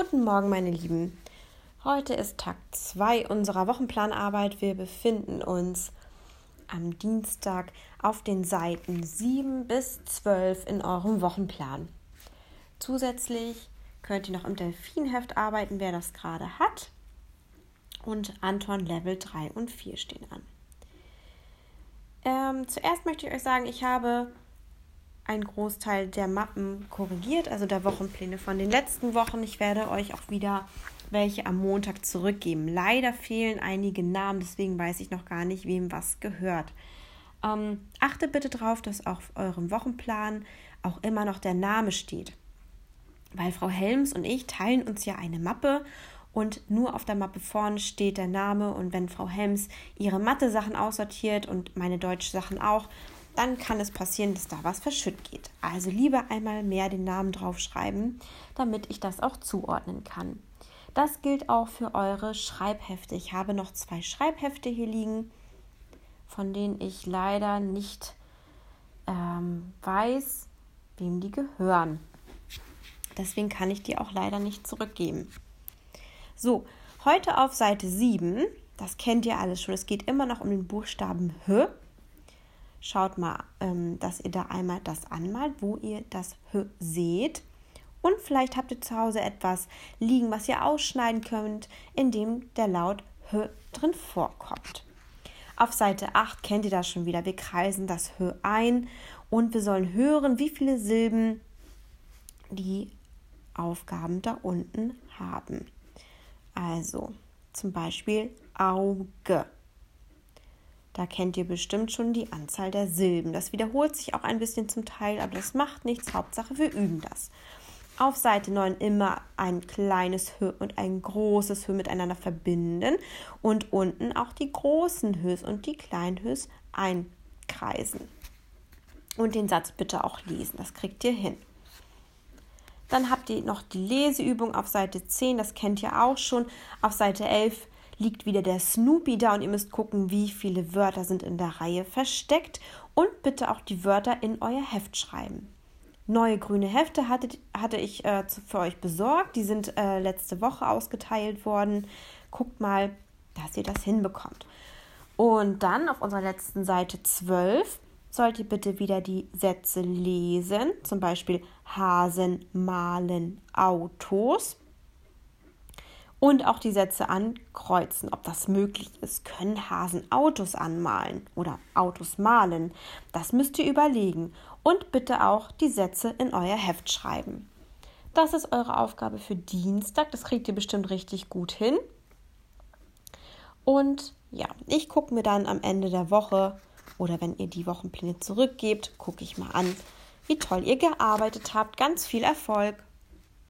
Guten Morgen, meine Lieben. Heute ist Tag 2 unserer Wochenplanarbeit. Wir befinden uns am Dienstag auf den Seiten 7 bis 12 in eurem Wochenplan. Zusätzlich könnt ihr noch im Delfinheft arbeiten, wer das gerade hat. Und Anton Level 3 und 4 stehen an. Ähm, zuerst möchte ich euch sagen, ich habe einen Großteil der Mappen korrigiert, also der Wochenpläne von den letzten Wochen. Ich werde euch auch wieder welche am Montag zurückgeben. Leider fehlen einige Namen, deswegen weiß ich noch gar nicht, wem was gehört. Ähm, achtet bitte darauf, dass auf eurem Wochenplan auch immer noch der Name steht. Weil Frau Helms und ich teilen uns ja eine Mappe und nur auf der Mappe vorne steht der Name und wenn Frau Helms ihre Mathe-Sachen aussortiert und meine Deutsch-Sachen auch, dann kann es passieren, dass da was verschütt geht. Also lieber einmal mehr den Namen draufschreiben, damit ich das auch zuordnen kann. Das gilt auch für eure Schreibhefte. Ich habe noch zwei Schreibhefte hier liegen, von denen ich leider nicht ähm, weiß, wem die gehören. Deswegen kann ich die auch leider nicht zurückgeben. So, heute auf Seite 7, das kennt ihr alles schon, es geht immer noch um den Buchstaben H. Schaut mal, ähm, dass ihr da einmal das anmalt, wo ihr das H seht. Und vielleicht habt ihr zu Hause etwas liegen, was ihr ausschneiden könnt, in dem der Laut H drin vorkommt. Auf Seite 8 kennt ihr das schon wieder. Wir kreisen das H ein und wir sollen hören, wie viele Silben die Aufgaben da unten haben. Also zum Beispiel Auge. Da kennt ihr bestimmt schon die Anzahl der Silben. Das wiederholt sich auch ein bisschen zum Teil, aber das macht nichts. Hauptsache, wir üben das. Auf Seite 9 immer ein kleines Hö und ein großes Hö miteinander verbinden und unten auch die großen Hös und die kleinen Hös einkreisen. Und den Satz bitte auch lesen, das kriegt ihr hin. Dann habt ihr noch die Leseübung auf Seite 10, das kennt ihr auch schon. Auf Seite 11 liegt wieder der Snoopy da und ihr müsst gucken, wie viele Wörter sind in der Reihe versteckt und bitte auch die Wörter in euer Heft schreiben. Neue grüne Hefte hatte, hatte ich äh, für euch besorgt. Die sind äh, letzte Woche ausgeteilt worden. Guckt mal, dass ihr das hinbekommt. Und dann auf unserer letzten Seite 12 sollt ihr bitte wieder die Sätze lesen. Zum Beispiel Hasen malen Autos und auch die Sätze ankreuzen, ob das möglich ist. Können Hasen Autos anmalen oder Autos malen? Das müsst ihr überlegen und bitte auch die Sätze in euer Heft schreiben. Das ist eure Aufgabe für Dienstag. Das kriegt ihr bestimmt richtig gut hin. Und ja, ich gucke mir dann am Ende der Woche oder wenn ihr die Wochenpläne zurückgebt, gucke ich mal an, wie toll ihr gearbeitet habt. Ganz viel Erfolg!